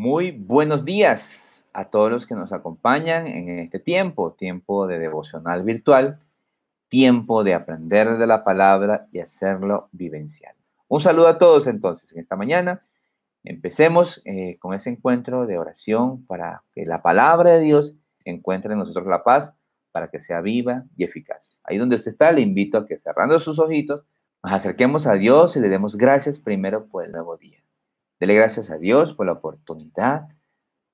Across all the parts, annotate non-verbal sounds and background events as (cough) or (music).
Muy buenos días a todos los que nos acompañan en este tiempo, tiempo de devocional virtual, tiempo de aprender de la palabra y hacerlo vivencial. Un saludo a todos entonces en esta mañana. Empecemos eh, con ese encuentro de oración para que la palabra de Dios encuentre en nosotros la paz, para que sea viva y eficaz. Ahí donde usted está, le invito a que cerrando sus ojitos, nos acerquemos a Dios y le demos gracias primero por el nuevo día. Dele gracias a Dios por la oportunidad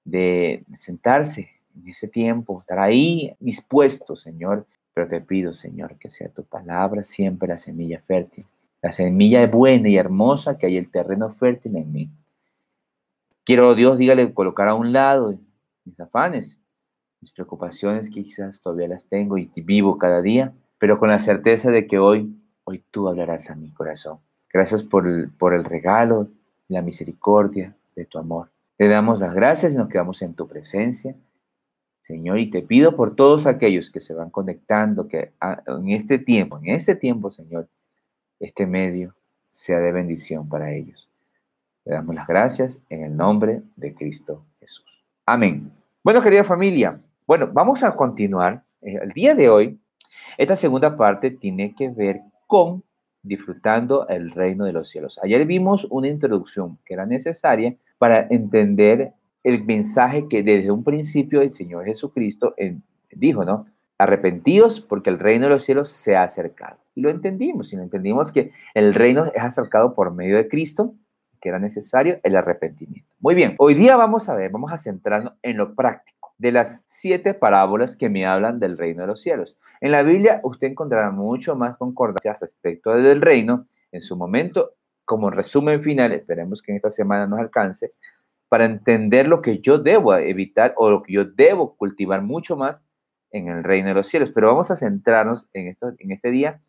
de sentarse en ese tiempo, estar ahí dispuesto, Señor. Pero te pido, Señor, que sea tu palabra siempre la semilla fértil, la semilla buena y hermosa que hay el terreno fértil en mí. Quiero, Dios, dígale, colocar a un lado mis afanes, mis preocupaciones que quizás todavía las tengo y vivo cada día, pero con la certeza de que hoy, hoy tú hablarás a mi corazón. Gracias por el, por el regalo la misericordia de tu amor. Te damos las gracias y nos quedamos en tu presencia, Señor, y te pido por todos aquellos que se van conectando, que en este tiempo, en este tiempo, Señor, este medio sea de bendición para ellos. Te damos las gracias en el nombre de Cristo Jesús. Amén. Bueno, querida familia, bueno, vamos a continuar. Eh, el día de hoy, esta segunda parte tiene que ver con disfrutando el reino de los cielos. Ayer vimos una introducción que era necesaria para entender el mensaje que desde un principio el Señor Jesucristo dijo, ¿no? Arrepentidos porque el reino de los cielos se ha acercado. Y lo entendimos, y lo entendimos que el reino es acercado por medio de Cristo, que era necesario el arrepentimiento. Muy bien, hoy día vamos a ver, vamos a centrarnos en lo práctico de las siete parábolas que me hablan del reino de los cielos. En la Biblia usted encontrará mucho más concordancia respecto del reino. En su momento, como resumen final, esperemos que en esta semana nos alcance, para entender lo que yo debo evitar o lo que yo debo cultivar mucho más en el reino de los cielos. Pero vamos a centrarnos en, esto, en este día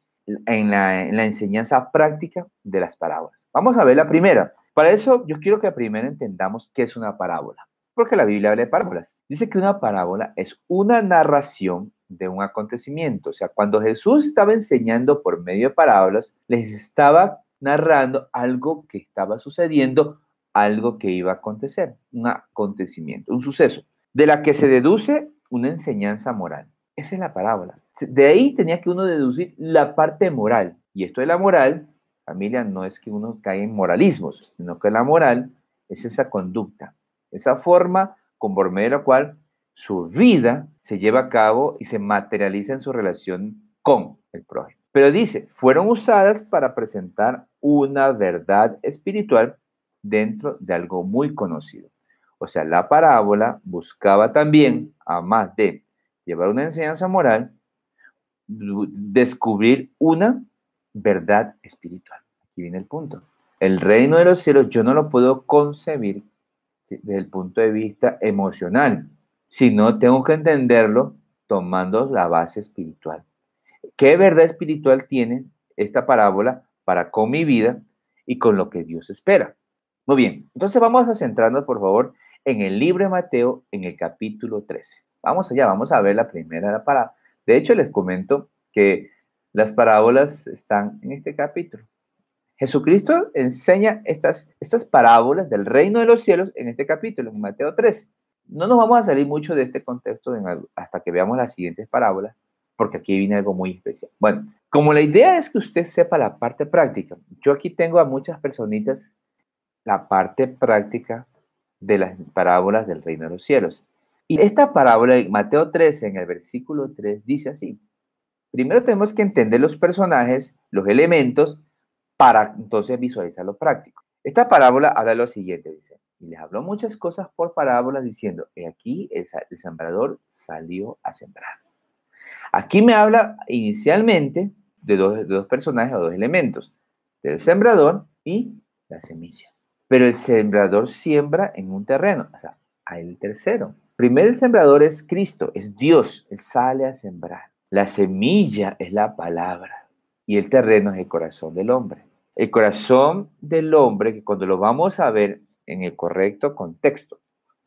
en la, en la enseñanza práctica de las parábolas. Vamos a ver la primera. Para eso yo quiero que primero entendamos qué es una parábola, porque la Biblia habla de parábolas. Dice que una parábola es una narración de un acontecimiento. O sea, cuando Jesús estaba enseñando por medio de parábolas, les estaba narrando algo que estaba sucediendo, algo que iba a acontecer, un acontecimiento, un suceso, de la que se deduce una enseñanza moral. Esa es la parábola. De ahí tenía que uno deducir la parte moral. Y esto de la moral, familia, no es que uno caiga en moralismos, sino que la moral es esa conducta, esa forma medio de la cual su vida se lleva a cabo y se materializa en su relación con el prójimo. Pero dice, fueron usadas para presentar una verdad espiritual dentro de algo muy conocido. O sea, la parábola buscaba también, además de llevar una enseñanza moral, descubrir una verdad espiritual. Aquí viene el punto. El reino de los cielos yo no lo puedo concebir desde el punto de vista emocional, sino tengo que entenderlo tomando la base espiritual. ¿Qué verdad espiritual tiene esta parábola para con mi vida y con lo que Dios espera? Muy bien, entonces vamos a centrarnos, por favor, en el libro de Mateo, en el capítulo 13. Vamos allá, vamos a ver la primera parábola. De hecho, les comento que las parábolas están en este capítulo. Jesucristo enseña estas, estas parábolas del reino de los cielos en este capítulo, en Mateo 13. No nos vamos a salir mucho de este contexto hasta que veamos las siguientes parábolas, porque aquí viene algo muy especial. Bueno, como la idea es que usted sepa la parte práctica, yo aquí tengo a muchas personitas la parte práctica de las parábolas del reino de los cielos. Y esta parábola de Mateo 13, en el versículo 3, dice así. Primero tenemos que entender los personajes, los elementos, para entonces visualizar lo práctico. Esta parábola habla lo siguiente, dice, y les habló muchas cosas por parábolas diciendo, y aquí el, sembrador salió a sembrar. Aquí me habla inicialmente de dos, dos personajes o dos elementos, del sembrador y la semilla. Pero el sembrador siembra en un terreno, o sea, hay el tercero. Primero el sembrador es Cristo, es Dios, Él sale a sembrar. La semilla es la palabra y el terreno es el corazón del hombre. El corazón del hombre, que cuando lo vamos a ver en el correcto contexto,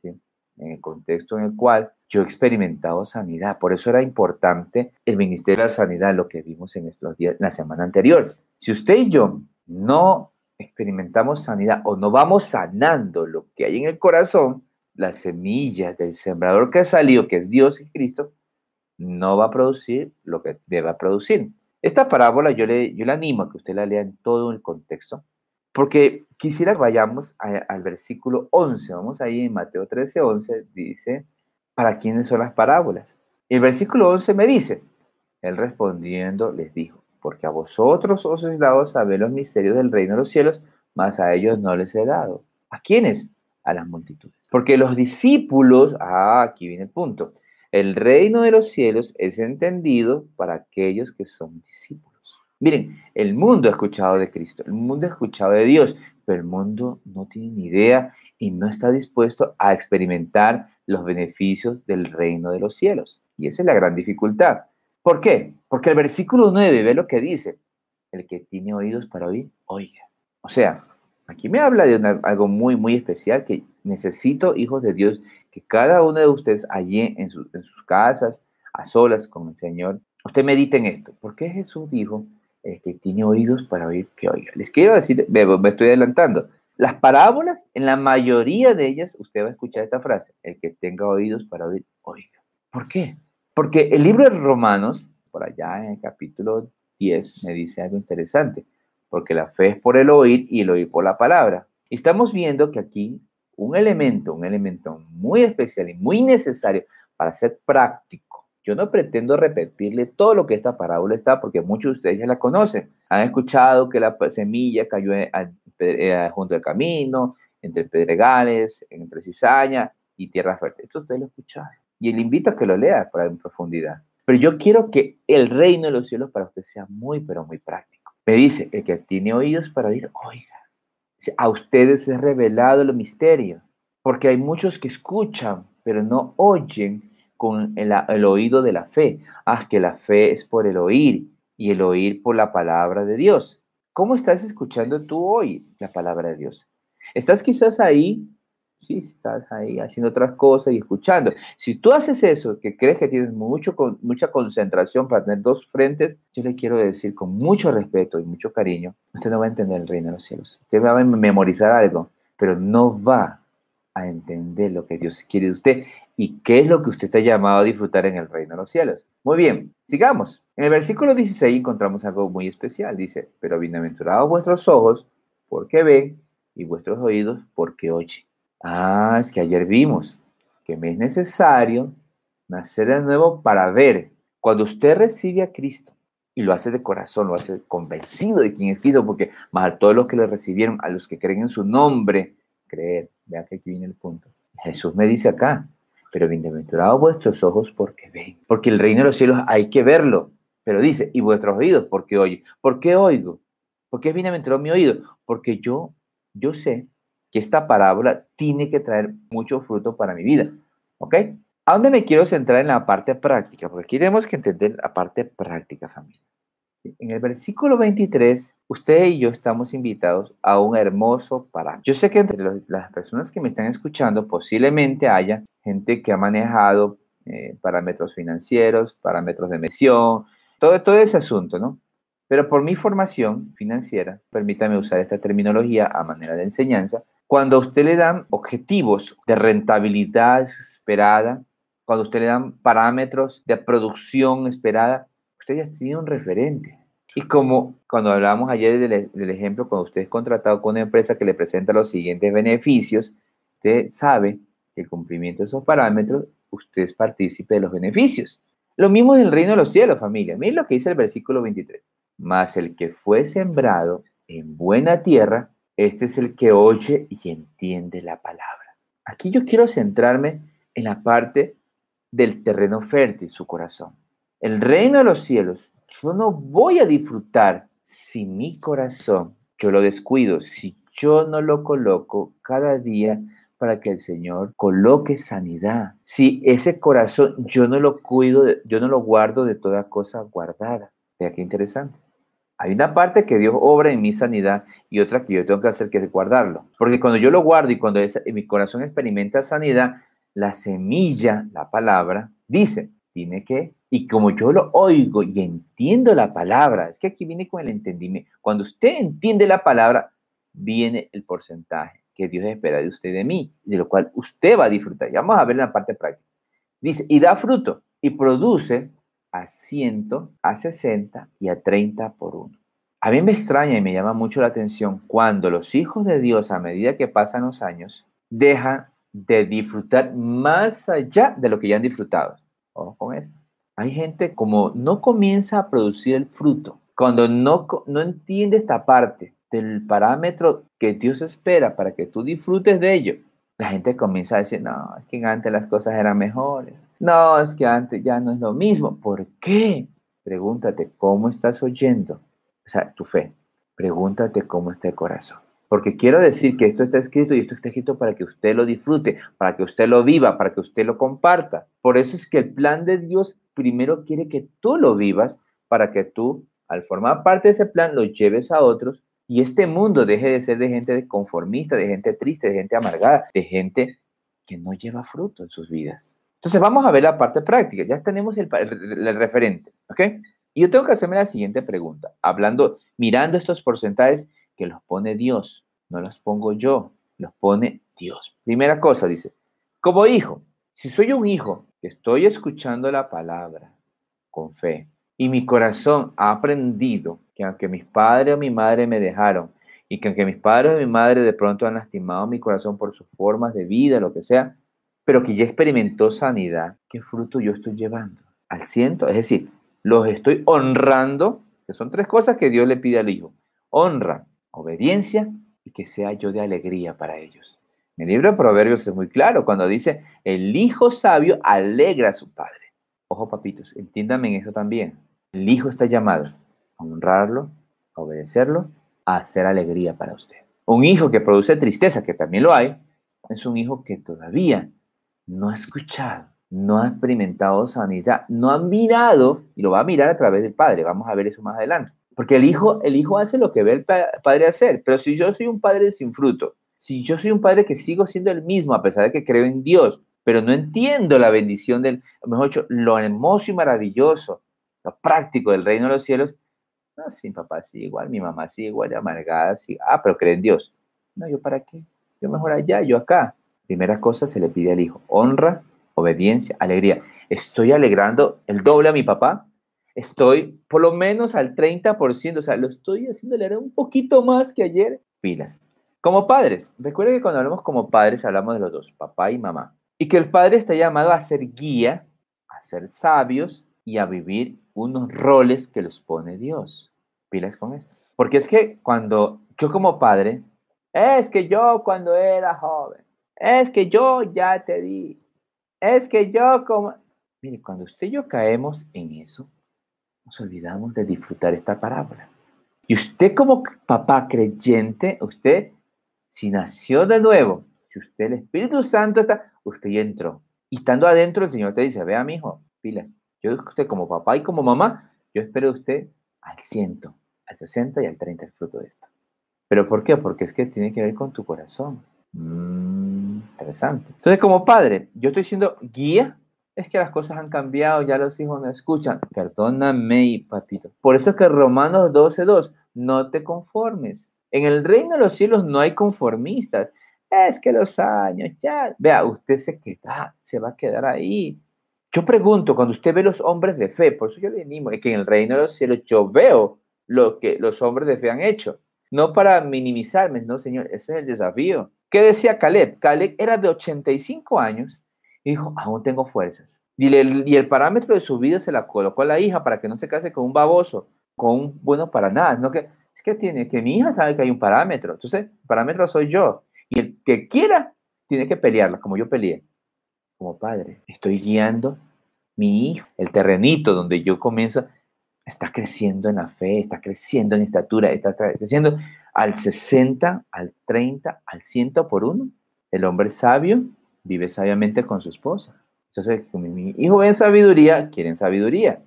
en el contexto en el cual yo he experimentado sanidad, por eso era importante el Ministerio de la Sanidad, lo que vimos en estos días, la semana anterior. Si usted y yo no experimentamos sanidad o no vamos sanando lo que hay en el corazón, la semilla del sembrador que salió, que es Dios y Cristo, no va a producir lo que debe producir. Esta parábola yo le, yo le animo a que usted la lea en todo el contexto, porque quisiera que vayamos al versículo 11. Vamos ahí en Mateo 13, 11, dice, ¿para quiénes son las parábolas? Y el versículo 11 me dice, él respondiendo les dijo, porque a vosotros os he dado saber los misterios del reino de los cielos, mas a ellos no les he dado. ¿A quiénes? A las multitudes. Porque los discípulos, ah, aquí viene el punto, el reino de los cielos es entendido para aquellos que son discípulos. Miren, el mundo ha escuchado de Cristo, el mundo ha escuchado de Dios, pero el mundo no tiene ni idea y no está dispuesto a experimentar los beneficios del reino de los cielos. Y esa es la gran dificultad. ¿Por qué? Porque el versículo 9 ve lo que dice. El que tiene oídos para oír, oiga. O sea, aquí me habla de algo muy, muy especial que necesito, hijos de Dios, cada uno de ustedes allí en, sus casas, a solas con el Señor, usted medite en esto. ¿Por qué Jesús dijo, el que tiene oídos para oír, que oiga? Les quiero decir, me, me estoy adelantando. Las parábolas, en la mayoría de ellas, usted va a escuchar esta frase, el que tenga oídos para oír, oiga. ¿Por qué? Porque el libro de Romanos, por allá en el capítulo 10, me dice algo interesante, porque la fe es por el oír y el oír por la palabra. Estamos viendo que aquí un elemento, un elemento muy especial y muy necesario para ser práctico. Yo no pretendo repetirle todo lo que esta parábola está, porque muchos de ustedes ya la conocen. Han escuchado que la semilla cayó eh, junto al camino, entre pedregales, entre cizaña y tierra fértil. Esto ustedes lo escucharon. Y le invito a que lo lea para en profundidad. Pero yo quiero que el reino de los cielos para usted sea muy, pero muy práctico. Me dice, el que tiene oídos para oír, oiga a ustedes es revelado el misterio, porque hay muchos que escuchan, pero no oyen con el, oído de la fe. Ah, que la fe es por el oír y el oír por la palabra de Dios. ¿Cómo estás escuchando tú hoy la palabra de Dios? ¿Estás quizás ahí Sí, estás ahí haciendo otras cosas y escuchando. Si tú haces eso, que crees que tienes mucho, mucha concentración para tener dos frentes, yo le quiero decir con mucho respeto y mucho cariño, usted no va a entender el reino de los cielos. Usted va a memorizar algo, pero no va a entender lo que Dios quiere de usted y qué es lo que usted está llamado a disfrutar en el reino de los cielos. Muy bien, sigamos. En el versículo 16 encontramos algo muy especial. Dice, pero bienaventurados vuestros ojos porque ven y vuestros oídos porque oyen. Ah, es que ayer vimos que me es necesario nacer de nuevo para ver. Cuando usted recibe a Cristo y lo hace de corazón, lo hace convencido de quién es Cristo, porque más a todos los que lo recibieron, a los que creen en su nombre, creer. Vea que aquí viene el punto. Jesús me dice acá, pero bienaventurados vuestros ojos porque ven, porque el reino de los cielos hay que verlo. Pero dice, y vuestros oídos porque oye. ¿Por qué oigo? ¿Por qué es bienaventurado mi oído? Porque yo, yo sé que esta parábola tiene que traer mucho fruto para mi vida. ¿Ok? ¿A dónde me quiero centrar en la parte práctica? Porque aquí tenemos que entender la parte práctica, familia. En el versículo 23, usted y yo estamos invitados a un hermoso parámetro. Yo sé que entre las personas que me están escuchando posiblemente haya gente que ha manejado eh, parámetros financieros, parámetros de medición, todo, todo ese asunto, ¿no? Pero por mi formación financiera, permítame usar esta terminología a manera de enseñanza, cuando a usted le dan objetivos de rentabilidad esperada, cuando a usted le dan parámetros de producción esperada, usted ya tiene un referente. Y como cuando hablábamos ayer del, ejemplo, cuando usted es contratado con una empresa que le presenta los siguientes beneficios, usted sabe que el cumplimiento de esos parámetros, usted es partícipe de los beneficios. Lo mismo es el reino de los cielos, familia. Miren lo que dice el versículo 23. Mas el que fue sembrado en buena tierra, este es el que oye y entiende la palabra. Aquí yo quiero centrarme en la parte del terreno fértil, su corazón. El reino de los cielos, yo no voy a disfrutar si mi corazón yo lo descuido, si yo no lo coloco cada día para que el Señor coloque sanidad. Si ese corazón yo no lo cuido, yo no lo guardo de toda cosa guardada. Vea qué interesante. Hay una parte que Dios obra en mi sanidad y otra que yo tengo que hacer que es guardarlo. Porque cuando yo lo guardo y cuando mi corazón experimenta sanidad, la semilla, la palabra, dice, tiene que, y como yo lo oigo y entiendo la palabra, es que aquí viene con el entendimiento. Cuando usted entiende la palabra, viene el porcentaje que Dios espera de usted de mí, de lo cual usted va a disfrutar. Y vamos a ver la parte práctica. Dice, y da fruto y produce a 100, a 60 y a 30 por uno. A mí me extraña y me llama mucho la atención cuando los hijos de Dios, a medida que pasan los años, dejan de disfrutar más allá de lo que ya han disfrutado. Ojo con esto. Hay gente como no comienza a producir el fruto, cuando no, no entiende esta parte del parámetro que Dios espera para que tú disfrutes de ello, la gente comienza a decir, no, es que antes las cosas eran mejores. No, es que antes ya no es lo mismo. ¿Por qué? Pregúntate cómo estás oyendo. O sea, tu fe. Pregúntate cómo está el corazón. Porque quiero decir que esto está escrito y esto está escrito para que usted lo disfrute, para que usted lo viva, para que usted lo comparta. Por eso es que el plan de Dios primero quiere que tú lo vivas para que tú, al formar parte de ese plan, lo lleves a otros y este mundo deje de ser de gente conformista, de gente triste, de gente amargada, de gente que no lleva fruto en sus vidas. Entonces vamos a ver la parte práctica. Ya tenemos el, referente, ¿ok? Y yo tengo que hacerme la siguiente pregunta, hablando, mirando estos porcentajes que los pone Dios, no los pongo yo, los pone Dios. Primera cosa, dice, como hijo, si soy un hijo estoy escuchando la palabra con fe y mi corazón ha aprendido que aunque mis padres o mi madre me dejaron y que aunque mis padres o mi madre de pronto han lastimado mi corazón por sus formas de vida, lo que sea, pero que ya experimentó sanidad, ¿qué fruto yo estoy llevando? Al ciento, es decir, los estoy honrando, que son tres cosas que Dios le pide al Hijo. Honra, obediencia y que sea yo de alegría para ellos. En el libro de Proverbios es muy claro cuando dice, el hijo sabio alegra a su padre. Ojo papitos, entiéndame en eso también. El hijo está llamado a honrarlo, a obedecerlo, a hacer alegría para usted. Un hijo que produce tristeza, que también lo hay, es un hijo que todavía no ha escuchado, no ha experimentado sanidad, no ha mirado, y lo va a mirar a través del Padre, vamos a ver eso más adelante. Porque el hijo, el hijo hace lo que ve el padre hacer, pero si yo soy un padre sin fruto, si yo soy un padre que sigo siendo el mismo a pesar de que creo en Dios, pero no entiendo la bendición del, mejor dicho, lo hermoso y maravilloso, lo práctico del reino de los cielos, no, sí, papá sí igual, mi mamá sí igual, amargada, sí, ah, pero cree en Dios. No, yo para qué, yo mejor allá, yo acá. Primera cosa se le pide al hijo, honra, obediencia, alegría. Estoy alegrando el doble a mi papá, estoy por lo menos al 30%, o sea, lo estoy haciendo alegrar un poquito más que ayer. Pilas. Como padres, recuerden que cuando hablamos como padres hablamos de los dos, papá y mamá. Y que el padre está llamado a ser guía, a ser sabios y a vivir unos roles que los pone Dios. Pilas con esto. Porque es que cuando yo como padre, es que yo cuando era joven, es que yo ya te di. Es que yo como... Mire, cuando usted y yo caemos en eso, nos olvidamos de disfrutar esta parábola. Y usted como papá creyente, usted, si nació de nuevo, si usted el Espíritu Santo está, usted ya entró. Y estando adentro, el Señor te dice, vea, mi hijo, pilas. Yo usted como papá y como mamá, yo espero usted al ciento, al 60 y al 30 el fruto de esto. ¿Pero por qué? Porque es que tiene que ver con tu corazón. Mm, interesante. Entonces, como padre, yo estoy siendo guía. Es que las cosas han cambiado, ya los hijos no escuchan. Perdóname, papito. Por eso es que Romanos 12.2, no te conformes. En el reino de los cielos no hay conformistas. Es que los años ya. Vea, usted se queda, se va a quedar ahí. Yo pregunto, cuando usted ve los hombres de fe, por eso yo le animo, es que en el reino de los cielos yo veo lo que los hombres de fe han hecho. No para minimizarme, no, Señor, ese es el desafío. ¿Qué decía Caleb? Caleb era de 85 años y dijo, aún tengo fuerzas. Y y el parámetro de su vida se la colocó a la hija para que no se case con un baboso, con un bueno para nada. No que, es que tiene, que mi hija sabe que hay un parámetro. Entonces, el parámetro soy yo. Y el que quiera, tiene que pelearla, como yo peleé. Como padre, estoy guiando mi hijo, el terrenito donde yo comienzo, está creciendo en la fe, está creciendo en estatura, está creciendo al 60, al 30, al 100 por uno. El hombre sabio vive sabiamente con su esposa. Entonces, mi hijo ven sabiduría, quieren sabiduría.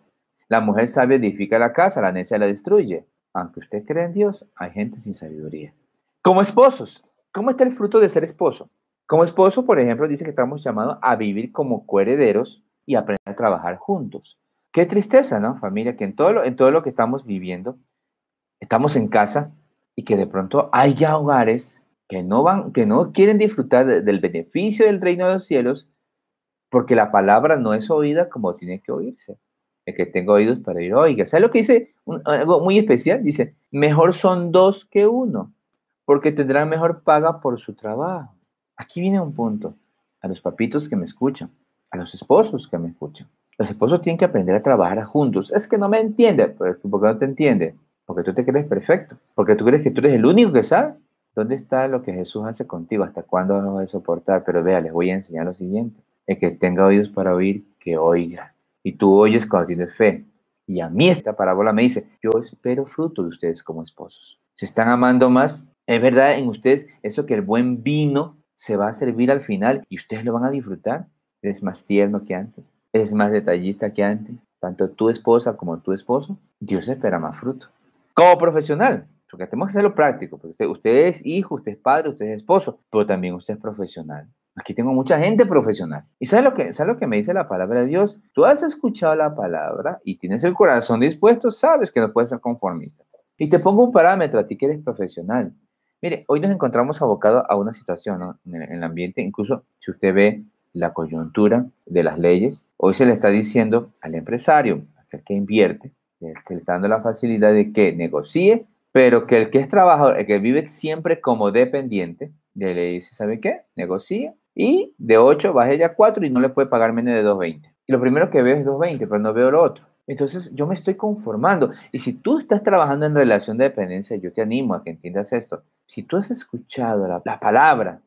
La mujer sabia edifica la casa, la necia la destruye. Aunque usted cree en Dios, hay gente sin sabiduría. Como esposos, ¿cómo está el fruto de ser esposo? Como esposo, por ejemplo, dice que estamos llamados a vivir como coherederos y aprender a trabajar juntos. Qué tristeza, ¿no, familia? Que en todo lo, en todo lo que estamos viviendo, estamos en casa, y que de pronto hay ya hogares que no van, que no quieren disfrutar del beneficio del reino de los cielos porque la palabra no es oída como tiene que oírse. El que tenga oídos para oír, oiga. ¿Sabes lo que dice? algo muy especial. Dice, mejor son dos que uno, porque tendrán mejor paga por su trabajo. Aquí viene un punto. A los papitos que me escuchan, a los esposos que me escuchan. Los esposos tienen que aprender a trabajar juntos. Es que no me entiende. ¿Por qué no te entiende? Porque tú te crees perfecto. Porque tú crees que tú eres el único que sabe. ¿Dónde está lo que Jesús hace contigo? ¿Hasta cuándo vas a soportar? Pero vea, les voy a enseñar lo siguiente. El que tenga oídos para oír, que oiga. Y tú oyes cuando tienes fe. Y a mí esta parábola me dice, yo espero fruto de ustedes como esposos. Se están amando más. Es verdad en ustedes eso que el buen vino se va a servir al final y ustedes lo van a disfrutar. Eres más tierno que antes. Eres más detallista que antes. Tanto tu esposa como tu esposo. Dios espera más fruto. Como profesional, porque tenemos que hacerlo práctico. Porque usted, usted es hijo, usted es padre, usted es esposo, pero también usted es profesional. Aquí tengo mucha gente profesional. ¿Y sabes lo, que, sabes lo que me dice la palabra de Dios? Tú has escuchado la palabra y tienes el corazón dispuesto, sabes que no puedes ser conformista. Y te pongo un parámetro a ti que eres profesional. Mire, hoy nos encontramos abocados a una situación en, el ambiente, incluso si usted ve la coyuntura de las leyes, hoy se le está diciendo al empresario, aquel que invierte, le está dando la facilidad de que negocie, pero que el que es trabajador, el que vive siempre como dependiente, le dice, ¿sabe qué? Negocie y de 8 baje ya a 4 y no le puede pagar menos de 2.20. Y lo primero que veo es 2.20, pero no veo lo otro. Entonces yo me estoy conformando. Y si tú estás trabajando en relación de dependencia, yo te animo a que entiendas esto. Si tú has escuchado la, palabra,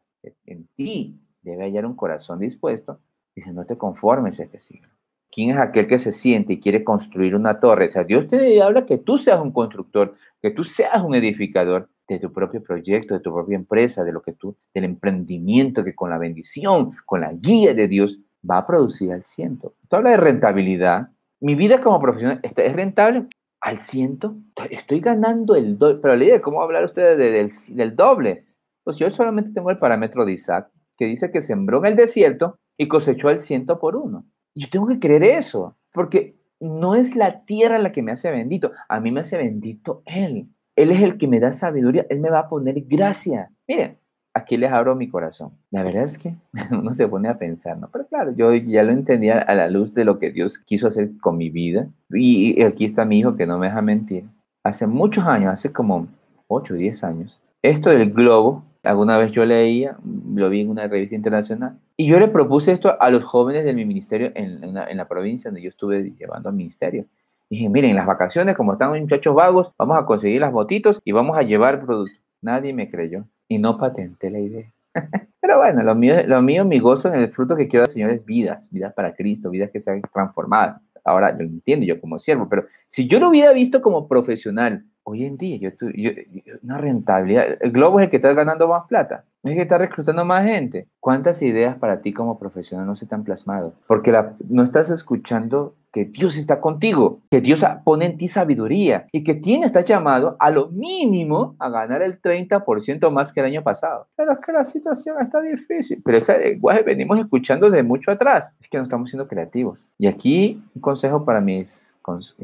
en ti debe hallar un corazón dispuesto, dice, no te conformes a este siglo. ¿Quién es aquel que se siente y quiere construir una torre? O sea, Dios te habla que tú seas un constructor, que tú seas un edificador de tu propio proyecto, de tu propia empresa, de lo que tú, del emprendimiento que con la bendición, con la guía de Dios va a producir al ciento. Tú hablas de rentabilidad. Mi vida como profesional es rentable al ciento. Estoy ganando el doble. Pero líder, ¿cómo hablar usted del, del doble? Pues yo solamente tengo el parámetro de Isaac, que dice que sembró en el desierto y cosechó el ciento por uno. Yo tengo que creer eso, porque no es la tierra la que me hace bendito, a mí me hace bendito Él. Él es el que me da sabiduría, Él me va a poner gracia. Miren, aquí les abro mi corazón. La verdad es que (laughs) uno se pone a pensar, ¿no? Pero claro, yo ya lo entendía a la luz de lo que Dios quiso hacer con mi vida. Y aquí está mi hijo que no me deja mentir. Hace muchos años, hace como 8 o 10 años, esto del globo, alguna vez yo leía, lo vi en una revista internacional, y yo le propuse esto a los jóvenes de mi ministerio en, en la provincia donde yo estuve llevando al ministerio. Dije, miren, en las vacaciones, como están muchachos vagos, vamos a conseguir las botitos y vamos a llevar productos. Nadie me creyó y no patenté la idea. (laughs) Pero bueno, lo mío, lo mío, mi gozo en el fruto que quiero dar, Señor, es vidas, vidas para Cristo, vidas que sean transformadas. Ahora lo entiendo yo como siervo, pero si yo lo hubiera visto como profesional, hoy en día, yo, yo, una rentabilidad, el globo es el que está ganando más plata, es el que está reclutando más gente. ¿Cuántas ideas para ti como profesional no se te han plasmado? Porque no estás escuchando que Dios está contigo, que Dios pone en ti sabiduría y que tiene, está llamado a lo mínimo a ganar el 30% más que el año pasado. Pero es que la situación está difícil. Pero ese lenguaje venimos escuchando de mucho atrás. Es que no estamos siendo creativos. Y aquí un consejo para mis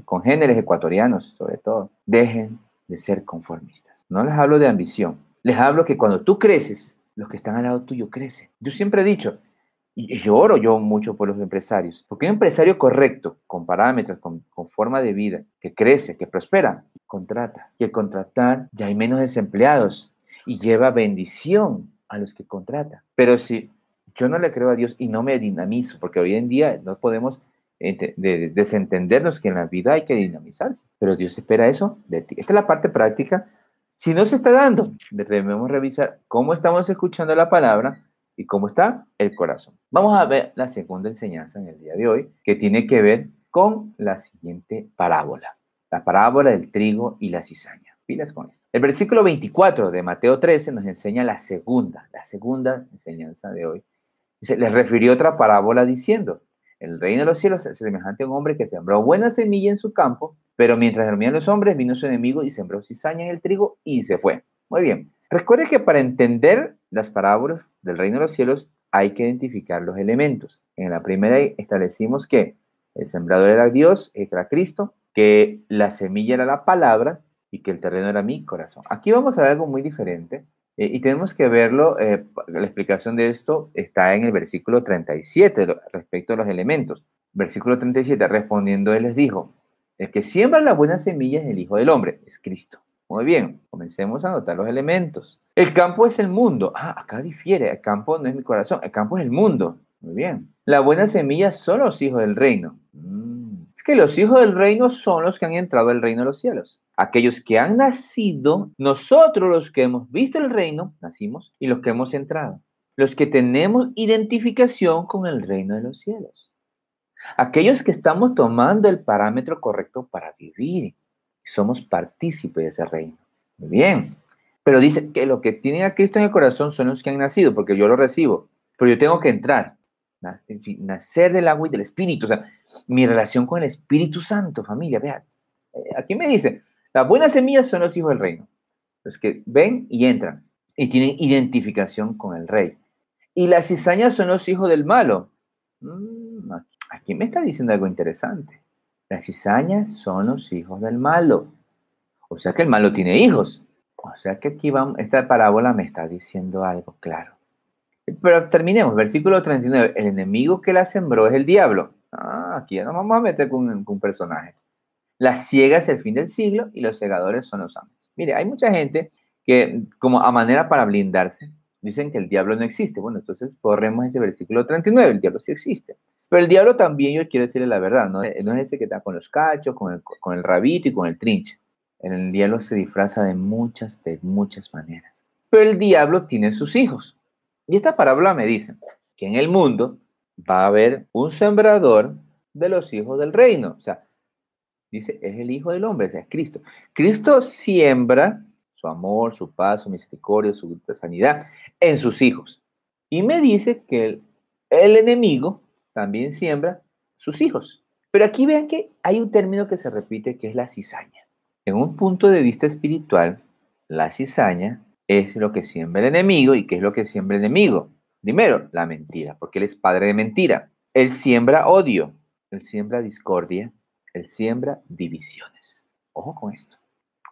congéneres ecuatorianos, sobre todo. Dejen de ser conformistas. No les hablo de ambición. Les hablo que cuando tú creces, los que están al lado tuyo crecen. Yo siempre he dicho, y yo oro yo mucho por los empresarios, porque un empresario correcto, con parámetros, con, forma de vida, que crece, que prospera, contrata. Y al contratar ya hay menos desempleados y lleva bendición a los que contrata. Pero si yo no le creo a Dios y no me dinamizo, porque hoy en día no podemos desentendernos que en la vida hay que dinamizarse, pero Dios espera eso de ti. Esta es la parte práctica. Si no se está dando, debemos revisar cómo estamos escuchando la palabra y cómo está el corazón. Vamos a ver la segunda enseñanza en el día de hoy, que tiene que ver con la siguiente parábola, la parábola del trigo y la cizaña. Pilas con esto. El versículo 24 de Mateo 13 nos enseña la segunda, la segunda enseñanza de hoy. Se les refirió otra parábola diciendo, el reino de los cielos es semejante a un hombre que sembró buena semilla en su campo, pero mientras dormían los hombres, vino su enemigo y sembró cizaña en el trigo y se fue. Muy bien. Recuerde que para entender las parábolas del reino de los cielos hay que identificar los elementos. En la primera establecimos que el sembrador era Dios, era Cristo, que la semilla era la palabra y que el terreno era mi corazón. Aquí vamos a ver algo muy diferente eh, y tenemos que verlo, eh, la explicación de esto está en el versículo 37 respecto a los elementos. Versículo 37, respondiendo él les dijo, el que siembra la buena semilla es el Hijo del Hombre, es Cristo. Muy bien, comencemos a anotar los elementos. El campo es el mundo. Ah, acá difiere, el campo no es mi corazón, el campo es el mundo. Muy bien. La buena semilla son los hijos del reino. Es que los hijos del reino son los que han entrado al reino de los cielos. Aquellos que han nacido, nosotros los que hemos visto el reino, nacimos, y los que hemos entrado. Los que tenemos identificación con el reino de los cielos. Aquellos que estamos tomando el parámetro correcto para vivir. Somos partícipes de ese reino. Muy bien. Pero dice que lo que tienen a Cristo en el corazón son los que han nacido, porque yo lo recibo. Pero yo tengo que entrar nacer del agua y del Espíritu. O sea, mi relación con el Espíritu Santo, familia, vean. Eh, aquí me dice, las buenas semillas son los hijos del reino. Los que ven y entran y tienen identificación con el rey. Y las cizañas son los hijos del malo. Mm, aquí me está diciendo algo interesante. Las cizañas son los hijos del malo. O sea que el malo tiene hijos. O sea que aquí vamos, esta parábola me está diciendo algo claro. Pero terminemos, versículo 39. El enemigo que la sembró es el diablo. Ah, aquí ya nos vamos a meter con, un personaje. La ciega es el fin del siglo y los segadores son los amos. Mire, hay mucha gente que, como a manera para blindarse, dicen que el diablo no existe. Bueno, entonces corremos ese versículo 39. El diablo sí existe. Pero el diablo también, yo quiero decirle la verdad, no, no es ese que está con los cachos, con el, con el rabito y con el trinche. El diablo se disfraza de muchas, de muchas maneras. Pero el diablo tiene sus hijos. Y esta parábola me dice que en el mundo va a haber un sembrador de los hijos del reino. O sea, dice, es el Hijo del Hombre, sea, es Cristo. Cristo siembra su amor, su paz, su misericordia, su sanidad en sus hijos. Y me dice que el enemigo también siembra sus hijos. Pero aquí vean que hay un término que se repite que es la cizaña. En un punto de vista espiritual, la cizaña es lo que siembra el enemigo y qué es lo que siembra el enemigo. Primero, la mentira, porque él es padre de mentira. Él siembra odio, él siembra discordia, él siembra divisiones. Ojo con esto.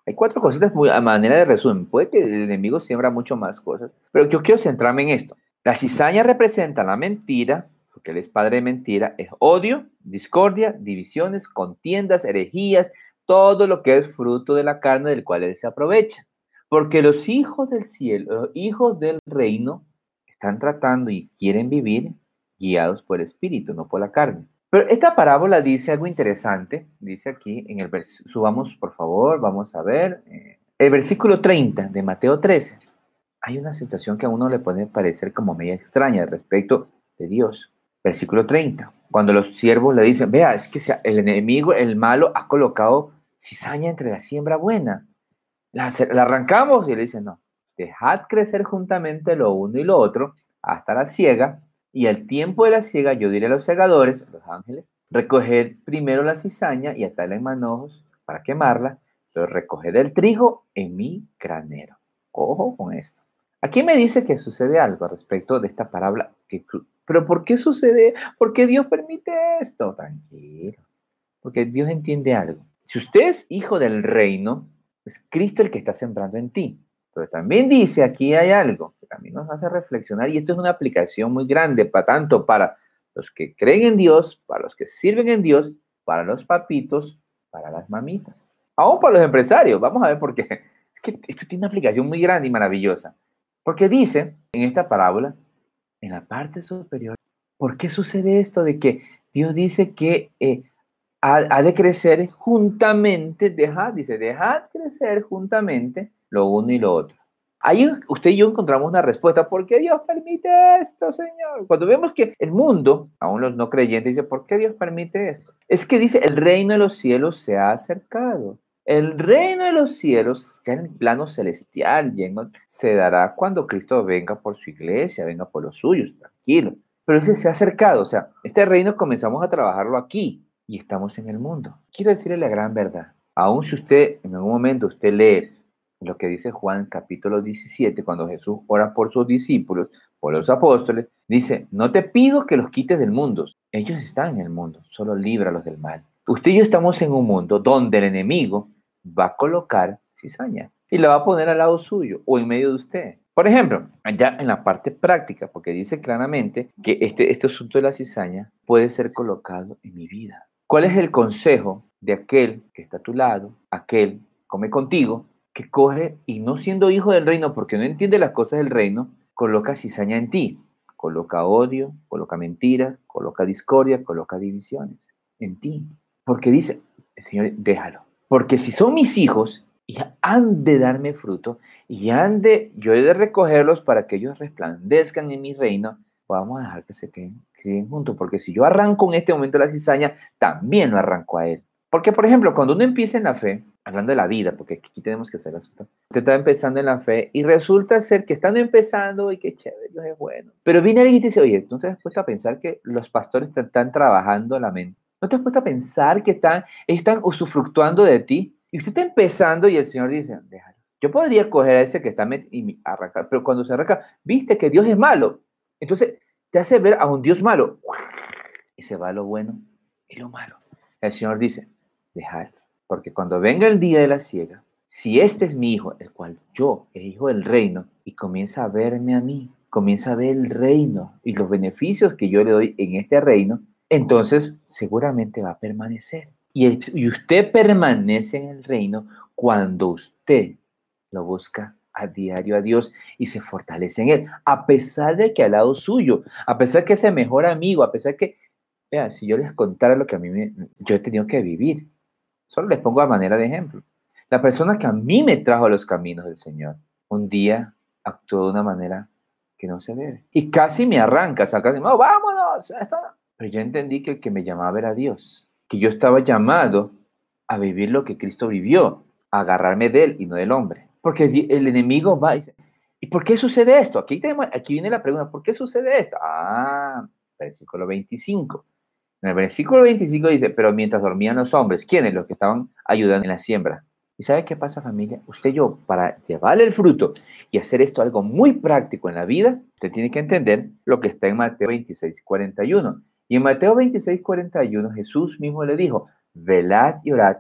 Hay cuatro cositas muy, a manera de resumen. Puede que el enemigo siembra mucho más cosas, pero yo quiero centrarme en esto. La cizaña representa la mentira, porque él es padre de mentira, es odio, discordia, divisiones, contiendas, herejías, todo lo que es fruto de la carne del cual él se aprovecha. Porque los hijos del cielo, los hijos del reino, están tratando y quieren vivir guiados por el espíritu, no por la carne. Pero esta parábola dice algo interesante, dice aquí en el versículo, subamos por favor, vamos a ver, eh, el versículo 30 de Mateo 13. Hay una situación que a uno le puede parecer como media extraña respecto de Dios. Versículo 30, cuando los siervos le dicen, vea, es que el enemigo, el malo, ha colocado cizaña entre la siembra buena la, arrancamos y le dice, no, dejad crecer juntamente lo uno y lo otro hasta la ciega, y al tiempo de la ciega yo diré a los segadores, los ángeles, recoged primero la cizaña y atadla en manojos para quemarla, pero recoged el trigo en mi granero. Ojo con esto. Aquí me dice que sucede algo respecto de esta parábola. pero ¿por qué sucede? ¿Por qué Dios permite esto? Tranquilo. Porque Dios entiende algo. Si usted es hijo del reino, es Cristo el que está sembrando en ti. Pero también dice, aquí hay algo que también nos hace reflexionar, y esto es una aplicación muy grande, para tanto para los que creen en Dios, para los que sirven en Dios, para los papitos, para las mamitas. Aún para los empresarios, vamos a ver por qué. (laughs) Es que esto tiene una aplicación muy grande y maravillosa. Porque dice en esta parábola, en la parte superior, ¿por qué sucede esto de que Dios dice que eh, ha, de crecer juntamente, deja, dice, dejad crecer juntamente lo uno y lo otro. Ahí usted y yo encontramos una respuesta. ¿Por qué Dios permite esto, Señor? Cuando vemos que el mundo, aún los no creyentes, dice, ¿por qué Dios permite esto? Es que dice, el reino de los cielos se ha acercado. El reino de los cielos, ya en el plano celestial, se dará cuando Cristo venga por su iglesia, venga por los suyos, tranquilo. Pero ese se ha acercado, o sea, este reino comenzamos a trabajarlo aquí, y estamos en el mundo. Quiero decirle la gran verdad. Aún si usted en algún momento usted lee lo que dice Juan capítulo 17, cuando Jesús ora por sus discípulos, por los apóstoles, dice, no te pido que los quites del mundo. Ellos están en el mundo, solo líbralos del mal. Usted y yo estamos en un mundo donde el enemigo va a colocar cizaña y la va a poner al lado suyo o en medio de usted. Por ejemplo, allá en la parte práctica, porque dice claramente que este, este asunto de la cizaña puede ser colocado en mi vida. ¿Cuál es el consejo de aquel que está a tu lado, aquel que come contigo, que coge y no siendo hijo del reino porque no entiende las cosas del reino, coloca cizaña en ti? Coloca odio, coloca mentiras, coloca discordia, coloca divisiones en ti. Porque dice, Señor, déjalo. Porque si son mis hijos, y han de darme fruto, y han de, yo he de recogerlos para que ellos resplandezcan en mi reino, vamos a dejar que se queden, juntos, porque si yo arranco en este momento la cizaña, también lo arranco a él. Porque, por ejemplo, cuando uno empieza en la fe, hablando de la vida, porque aquí tenemos que hacer eso, usted está empezando en la fe y resulta ser que estando empezando y qué chévere, Dios es bueno. Pero viene alguien y te dice, oye, ¿no te has puesto a pensar que los pastores están trabajando la mente? ¿No te has puesto a pensar que están, están usufructuando de ti? Y usted está empezando y el Señor dice, déjalo. Yo podría coger a ese que está y arrancar, pero cuando se arranca, viste que Dios es malo. Entonces te hace ver a un Dios malo. Y se va lo bueno y lo malo. El Señor dice, déjalo. Porque cuando venga el día de la ciega, si este es mi hijo, el cual yo, el hijo del reino, y comienza a verme a mí, comienza a ver el reino y los beneficios que yo le doy en este reino, entonces seguramente va a permanecer. Y, usted permanece en el reino cuando usted lo busca a diario a Dios y se fortalece en Él, a pesar de que al lado suyo, a pesar que es el mejor amigo, a pesar que, vean, si yo les contara lo que a mí me, yo he tenido que vivir, solo les pongo a manera de ejemplo. La persona que a mí me trajo a los caminos del Señor, un día actuó de una manera que no se debe. Y casi me arranca, saca de, vámonos, pero yo entendí que el que me llamaba era Dios que yo estaba llamado a vivir lo que Cristo vivió, a agarrarme de él y no del hombre. Porque el enemigo va y dice, ¿y por qué sucede esto? Aquí, tenemos, aquí viene la pregunta, ¿por qué sucede esto? Ah, versículo 25. En el versículo 25 dice, pero mientras dormían los hombres, ¿quiénes? Los que estaban ayudando en la siembra. ¿Y sabe qué pasa familia? Usted yo, para llevarle el fruto y hacer esto algo muy práctico en la vida, usted tiene que entender lo que está en Mateo 26, 41. Y en Mateo 26, 41 Jesús mismo le dijo, velad y orad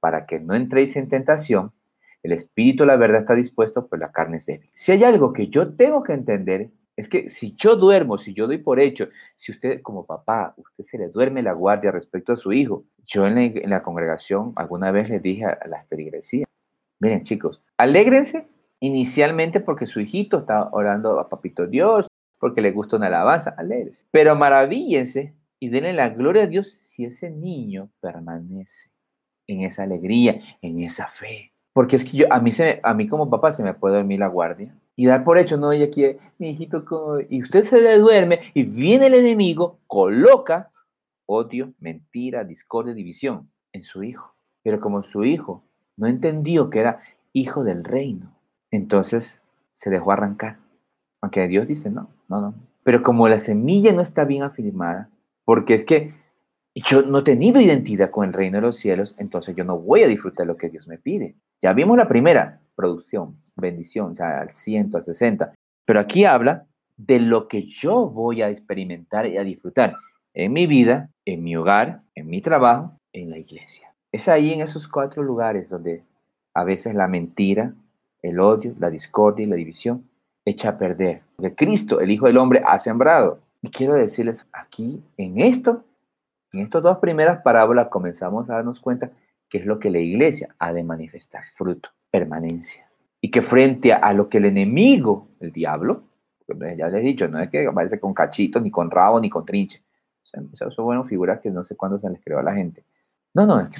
para que no entréis en tentación. El espíritu, la verdad, está dispuesto, pero la carne es débil. Si hay algo que yo tengo que entender, es que si yo duermo, si yo doy por hecho, si usted como papá, usted se le duerme la guardia respecto a su hijo, yo en la, congregación alguna vez le dije a, las perigresías, miren chicos, alégrense inicialmente porque su hijito está orando a Papito Dios, porque le gusta una alabanza, alegres. Pero maravíllense y denle la gloria a Dios si ese niño permanece en esa alegría, en esa fe. Porque es que yo, a mí, se, a mí como papá se me puede dormir la guardia y dar por hecho, no, y aquí, mi hijito, y usted se le duerme y viene el enemigo, coloca odio, mentira, discordia, división en su hijo. Pero como su hijo no entendió que era hijo del reino, entonces se dejó arrancar. Aunque Dios dice, no, no, no. Pero como la semilla no está bien afirmada, porque es que yo no he tenido identidad con el reino de los cielos, entonces yo no voy a disfrutar lo que Dios me pide. Ya vimos la primera, producción, bendición, o sea, al ciento, al 60. Pero aquí habla de lo que yo voy a experimentar y a disfrutar en mi vida, en mi hogar, en mi trabajo, en la iglesia. Es ahí en esos cuatro lugares donde a veces la mentira, el odio, la discordia y la división echa a perder. Porque Cristo, el Hijo del Hombre, ha sembrado. Y quiero decirles aquí, en esto, en estas dos primeras parábolas, comenzamos a darnos cuenta que es lo que la iglesia ha de manifestar, fruto, permanencia. Y que frente a, lo que el enemigo, el diablo, ya les he dicho, no es que aparece con cachito, ni con rabo, ni con trinche. O sea, son buenas figuras que no sé cuándo se les creó a la gente. No, no, es que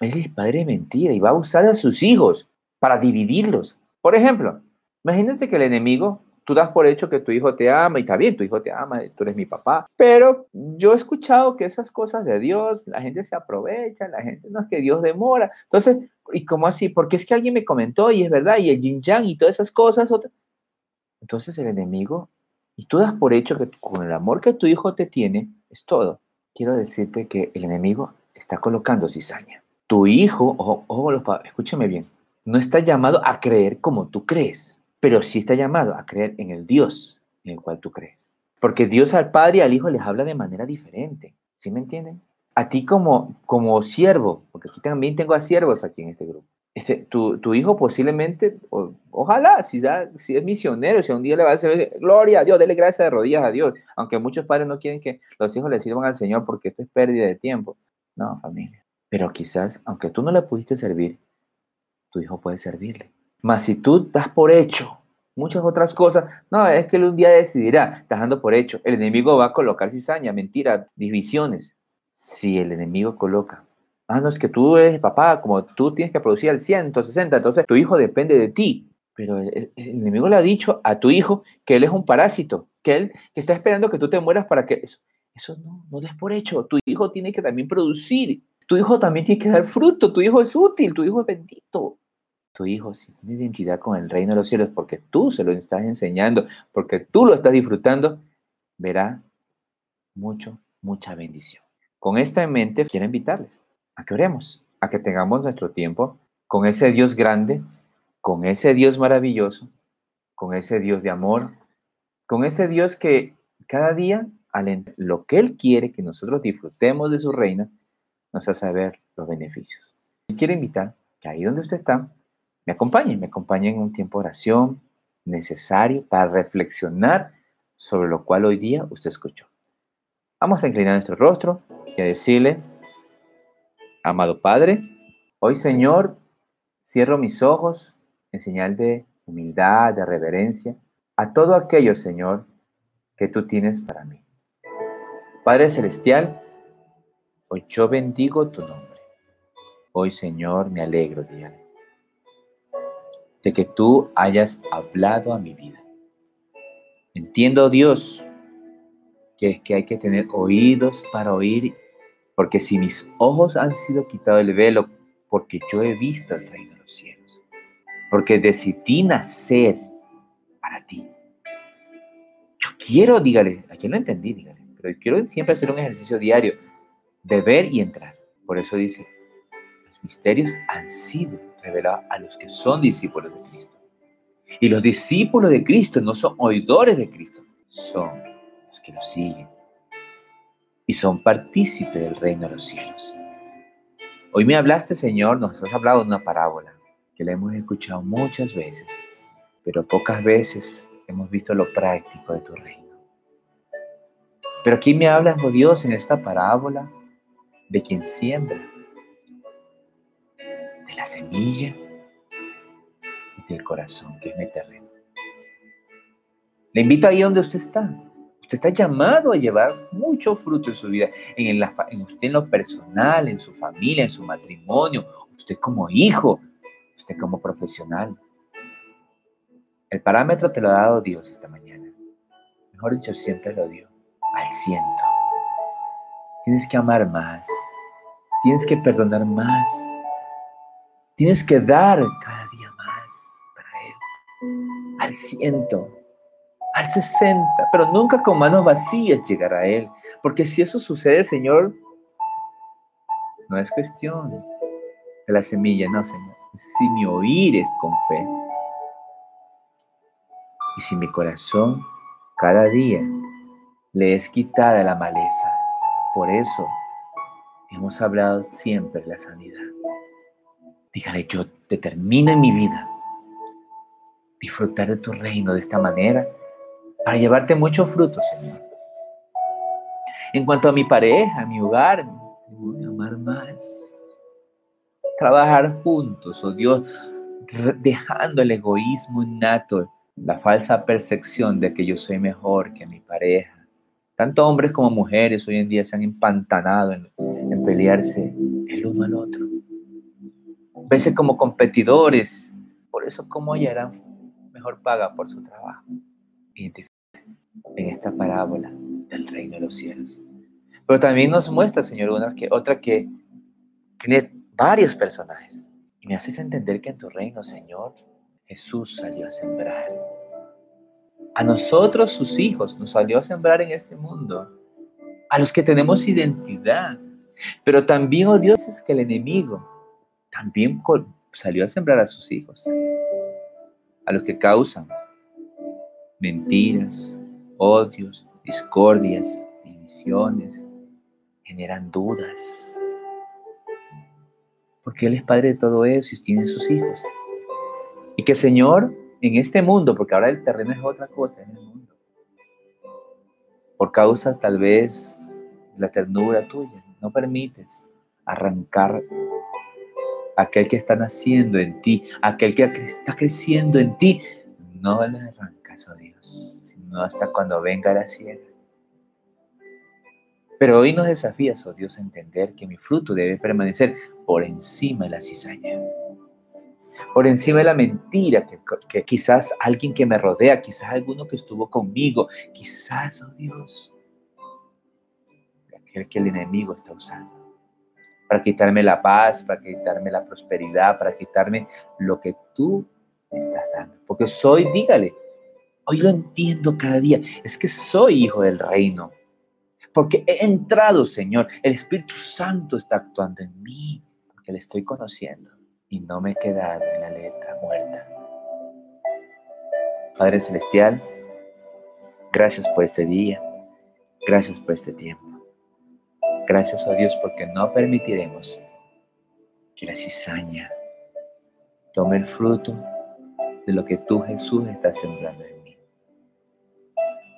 es el padre de mentira y va a usar a sus hijos para dividirlos. Por ejemplo, Imagínate que el enemigo, tú das por hecho que tu hijo te ama y está bien, tu hijo te ama, tú eres mi papá, pero yo he escuchado que esas cosas de Dios, la gente se aprovecha, la gente no es que Dios demora. Entonces, ¿y cómo así? Porque es que alguien me comentó y es verdad, y el yin yang y todas esas cosas. Entonces el enemigo, y tú das por hecho que con el amor que tu hijo te tiene, es todo. Quiero decirte que el enemigo está colocando cizaña. Tu hijo, ojo, ojo escúchame bien, no está llamado a creer como tú crees pero sí está llamado a creer en el Dios en el cual tú crees. Porque Dios al Padre y al Hijo les habla de manera diferente. ¿Sí me entienden? A ti como, como siervo, porque aquí también tengo a siervos aquí en este grupo. Este, tu, hijo posiblemente, ojalá, si, si es misionero, si un día le va a decir, gloria a Dios, dele gracias de rodillas a Dios, aunque muchos padres no quieren que los hijos le sirvan al Señor porque esto es pérdida de tiempo. No, familia. Pero quizás, aunque tú no le pudiste servir, tu hijo puede servirle. Mas si tú das por hecho muchas otras cosas, no, es que él un día decidirá, estás dando por hecho. El enemigo va a colocar cizaña, mentira, divisiones. Si el enemigo coloca Ah, no, es que tú eres papá, como tú tienes que producir al 160, entonces tu hijo depende de ti. Pero el, enemigo le ha dicho a tu hijo que él es un parásito, que él que está esperando que tú te mueras para que eso, eso no, no des por hecho. Tu hijo tiene que también producir, tu hijo también tiene que dar fruto, tu hijo es útil, tu hijo es bendito. Tu hijo, si tiene identidad con el reino de los cielos, porque tú se lo estás enseñando, porque tú lo estás disfrutando, verá mucho, mucha bendición. Con esta en mente, quiero invitarles a que oremos, a que tengamos nuestro tiempo con ese Dios grande, con ese Dios maravilloso, con ese Dios de amor, con ese Dios que cada día, lo que Él quiere que nosotros disfrutemos de su reina, nos hace ver los beneficios. Y quiero invitar que ahí donde usted está, me acompañe, me acompañe en un tiempo de oración necesario para reflexionar sobre lo cual hoy día usted escuchó. Vamos a inclinar nuestro rostro y a decirle, Amado Padre, hoy Señor, cierro mis ojos en señal de humildad, de reverencia, a todo aquello, Señor, que tú tienes para mí. Padre Celestial, hoy yo bendigo tu nombre. Hoy, Señor, me alegro, dígale, de que tú hayas hablado a mi vida. Entiendo, Dios, que es que hay que tener oídos para oír porque si mis ojos han sido quitados el velo, porque yo he visto el reino de los cielos, porque decidí nacer para ti. Yo quiero, dígale, aquí no entendí, dígale, pero quiero siempre hacer un ejercicio diario de ver y entrar. Por eso dice, los misterios han sido revelados a los que son discípulos de Cristo. Y los discípulos de Cristo no son oidores de Cristo, son los que lo siguen y son partícipes del reino de los cielos. Hoy me hablaste, Señor, nos has hablado de una parábola que la hemos escuchado muchas veces, pero pocas veces hemos visto lo práctico de tu reino. Pero aquí me hablas, oh Dios, en esta parábola de quien siembra, la semilla y del corazón, que es mi terreno. Le invito ahí donde usted está, Usted está llamado a llevar mucho fruto en su vida, en, en usted en lo personal, en su familia, en su matrimonio, usted como hijo, usted como profesional. El parámetro te lo ha dado Dios esta mañana. Mejor dicho, siempre lo dio al ciento. Tienes que amar más. Tienes que perdonar más. Tienes que dar cada día más para Él. Al ciento al 60, pero nunca con manos vacías llegar a Él. Porque si eso sucede, Señor, no es cuestión de la semilla, no, Señor. Si mi oír es con fe y si mi corazón cada día le es quitada la maleza, por eso hemos hablado siempre de la sanidad. Dígale, yo determino en mi vida disfrutar de tu reino de esta manera para llevarte mucho fruto, Señor. En cuanto a mi pareja, a mi hogar, a amar más. Trabajar juntos, oh Dios, dejando el egoísmo innato, la falsa percepción de que yo soy mejor que mi pareja. Tanto hombres como mujeres hoy en día se han empantanado en, en pelearse el uno al otro. A como competidores, por eso como hallarán mejor paga por su trabajo en esta parábola del reino de los cielos. Pero también nos muestra, Señor, una que, otra que tiene varios personajes. Y me haces entender que en tu reino, Señor, Jesús salió a sembrar. A nosotros, sus hijos, nos salió a sembrar en este mundo. A los que tenemos identidad. Pero también, oh Dios, es que el enemigo también salió a sembrar a sus hijos. A los que causan mentiras, odios, discordias, divisiones, generan dudas. porque Él es Padre de todo eso y tiene sus hijos. Y que Señor, en este mundo, porque ahora el terreno es otra cosa, en el mundo, por causa tal vez la ternura tuya, no permites arrancar aquel que está naciendo en ti, aquel que está creciendo en ti, no le arrancas, oh Dios, sino hasta cuando venga la ciega. Pero hoy nos desafías, oh Dios, a entender que mi fruto debe permanecer por encima de la cizaña, por encima de la mentira que, que quizás alguien que me rodea, quizás alguno que estuvo conmigo, quizás, oh Dios, aquel que el enemigo está usando para quitarme la paz, para quitarme la prosperidad, para quitarme lo que tú me estás dando. Porque soy, dígale, hoy lo entiendo cada día, es que soy hijo del reino. Porque he entrado, Señor, el Espíritu Santo está actuando en mí, porque le estoy conociendo y no me he quedado en la letra muerta. Padre Celestial, gracias por este día, gracias por este tiempo. Gracias a Dios porque no permitiremos que la cizaña tome el fruto de lo que tú, Jesús, estás sembrando en mí.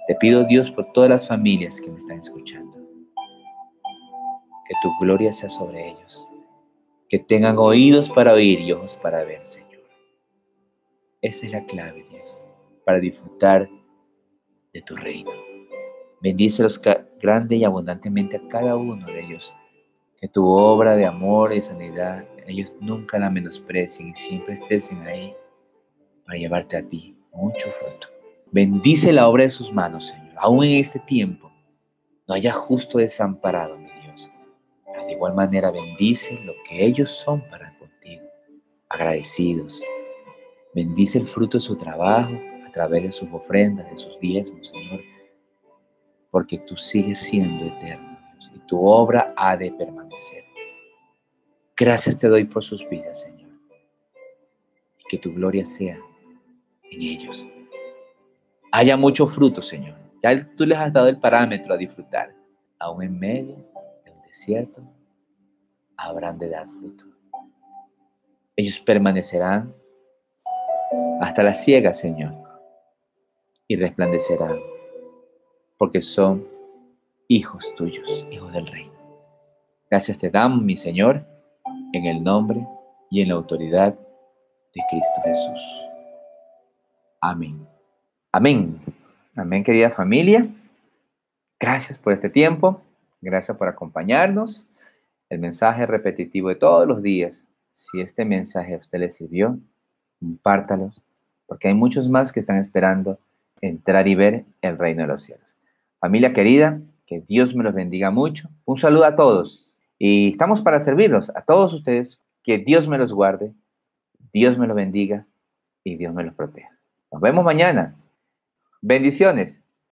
Te pido, Dios, por todas las familias que me están escuchando, que tu gloria sea sobre ellos, que tengan oídos para oír y ojos para ver, Señor. Esa es la clave, Dios, para disfrutar de tu reino. Bendícelos grande y abundantemente a cada uno de ellos. Que tu obra de amor y sanidad, ellos nunca la menosprecien y siempre estén ahí para llevarte a ti mucho fruto. Bendice la obra de sus manos, Señor, aún en este tiempo. No haya justo desamparado, mi Dios. Pero de igual manera bendice lo que ellos son para contigo, agradecidos. Bendice el fruto de su trabajo a través de sus ofrendas, de sus diezmos, Señor porque tú sigues siendo eterno, Dios, y tu obra ha de permanecer. Gracias te doy por sus vidas, Señor, y que tu gloria sea en ellos. Haya mucho fruto, Señor. Ya tú les has dado el parámetro a disfrutar. Aún en medio de un desierto, habrán de dar fruto. Ellos permanecerán hasta la ciega, Señor, y resplandecerán porque son hijos tuyos, hijos del reino. Gracias te damos, mi Señor, en el nombre y en la autoridad de Cristo Jesús. Amén. Amén. Amén, querida familia. Gracias por este tiempo. Gracias por acompañarnos. El mensaje repetitivo de todos los días. Si este mensaje a usted le sirvió, compártalo, porque hay muchos más que están esperando entrar y ver el reino de los cielos. Familia querida, que Dios me los bendiga mucho. Un saludo a todos y estamos para servirlos a todos ustedes. Que Dios me los guarde, Dios me los bendiga y Dios me los proteja. Nos vemos mañana. Bendiciones.